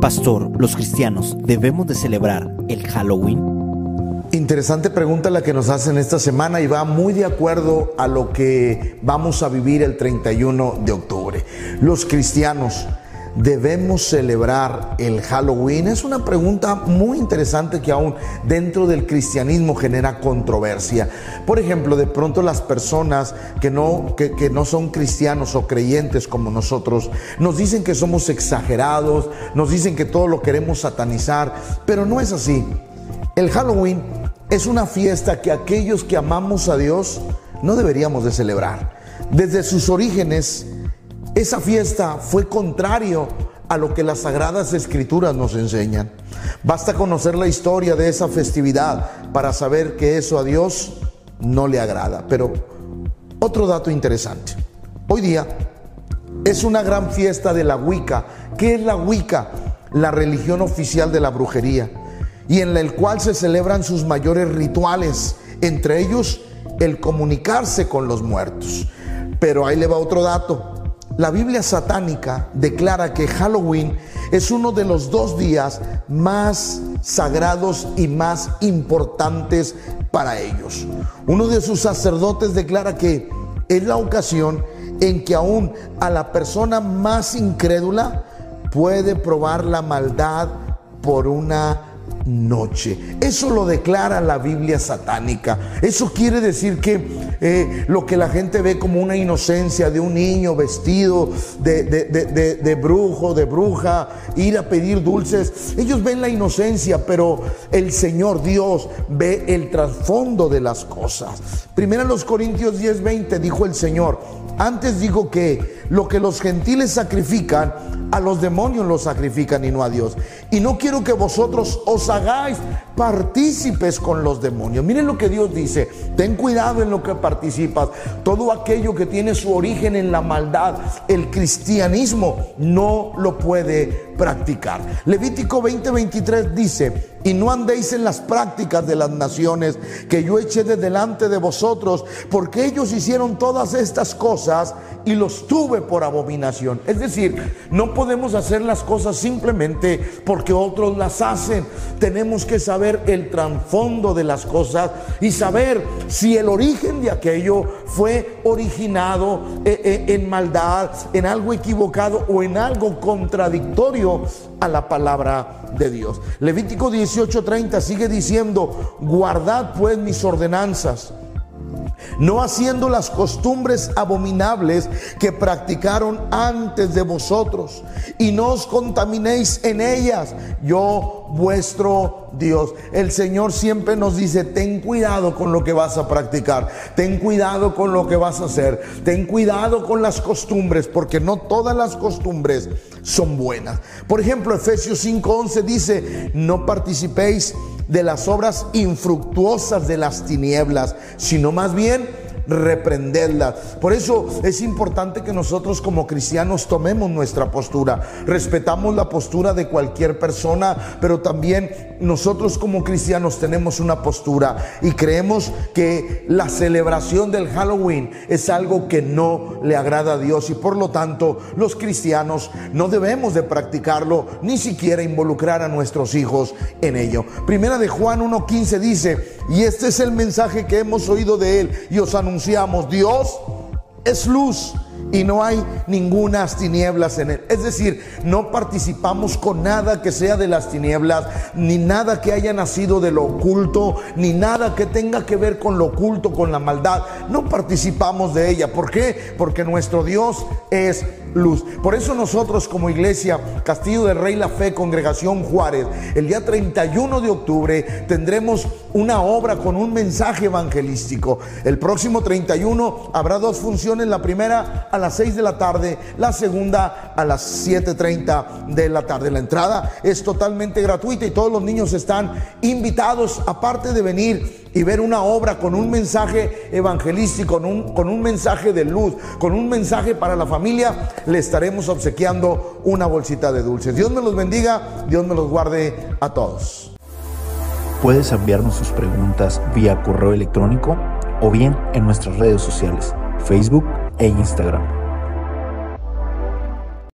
Pastor, ¿los cristianos debemos de celebrar el Halloween? Interesante pregunta la que nos hacen esta semana y va muy de acuerdo a lo que vamos a vivir el 31 de octubre. Los cristianos ¿Debemos celebrar el Halloween? Es una pregunta muy interesante que aún dentro del cristianismo genera controversia. Por ejemplo, de pronto las personas que no, que, que no son cristianos o creyentes como nosotros nos dicen que somos exagerados, nos dicen que todo lo queremos satanizar, pero no es así. El Halloween es una fiesta que aquellos que amamos a Dios no deberíamos de celebrar. Desde sus orígenes, esa fiesta fue contrario a lo que las sagradas escrituras nos enseñan. Basta conocer la historia de esa festividad para saber que eso a Dios no le agrada. Pero otro dato interesante. Hoy día es una gran fiesta de la Wicca. ¿Qué es la Wicca? La religión oficial de la brujería y en el cual se celebran sus mayores rituales, entre ellos el comunicarse con los muertos. Pero ahí le va otro dato. La Biblia satánica declara que Halloween es uno de los dos días más sagrados y más importantes para ellos. Uno de sus sacerdotes declara que es la ocasión en que aún a la persona más incrédula puede probar la maldad por una noche. Eso lo declara la Biblia satánica. Eso quiere decir que eh, lo que la gente ve como una inocencia de un niño vestido de, brujo, de bruja, ir a pedir dulces, ellos ven la inocencia, pero el Señor Dios ve el trasfondo de las cosas. Primero los Corintios 10, 20 dijo el Señor, antes digo que lo que los gentiles sacrifican, a los demonios los sacrifican y no a Dios. Y no quiero que vosotros os hagáis partícipes con los demonios. Miren lo que Dios dice. Ten cuidado en lo que participas. Todo aquello que tiene su origen en la maldad, el cristianismo no lo puede practicar. Levítico 20:23 dice, y no andéis en las prácticas de las naciones que yo eché de delante de vosotros, porque ellos hicieron todas estas cosas y los tuve por abominación. Es decir, no podemos hacer las cosas simplemente porque otros las hacen. Tenemos que saber el trasfondo de las cosas y saber si el origen de aquello fue originado eh, eh, en maldad, en algo equivocado o en algo contradictorio a la palabra de Dios. Levítico 18:30 sigue diciendo, guardad pues mis ordenanas no haciendo las costumbres abominables que practicaron antes de vosotros, y no os contaminéis en ellas, yo vuestro Dios. El Señor siempre nos dice, ten cuidado con lo que vas a practicar, ten cuidado con lo que vas a hacer, ten cuidado con las costumbres, porque no todas las costumbres son buenas. Por ejemplo, Efesios 5:11 dice, no participéis de las obras infructuosas de las tinieblas, sino más bien reprenderlas. Por eso es importante que nosotros como cristianos tomemos nuestra postura. Respetamos la postura de cualquier persona, pero también nosotros como cristianos tenemos una postura y creemos que la celebración del Halloween es algo que no le agrada a Dios y por lo tanto los cristianos no debemos de practicarlo ni siquiera involucrar a nuestros hijos en ello. Primera de Juan 1.15 dice, y este es el mensaje que hemos oído de él y os anunciamos Dios es luz y no hay ninguna tinieblas en él. Es decir, no participamos con nada que sea de las tinieblas, ni nada que haya nacido de lo oculto, ni nada que tenga que ver con lo oculto, con la maldad. No participamos de ella. ¿Por qué? Porque nuestro Dios es luz. Por eso nosotros como iglesia Castillo del Rey La Fe, Congregación Juárez, el día 31 de octubre tendremos una obra con un mensaje evangelístico. El próximo 31 habrá dos funciones, la primera a las 6 de la tarde, la segunda a las 7.30 de la tarde. La entrada es totalmente gratuita y todos los niños están invitados, aparte de venir y ver una obra con un mensaje evangelístico, con un, con un mensaje de luz, con un mensaje para la familia, le estaremos obsequiando una bolsita de dulces. Dios me los bendiga, Dios me los guarde a todos. Puedes enviarnos sus preguntas vía correo electrónico o bien en nuestras redes sociales, Facebook e Instagram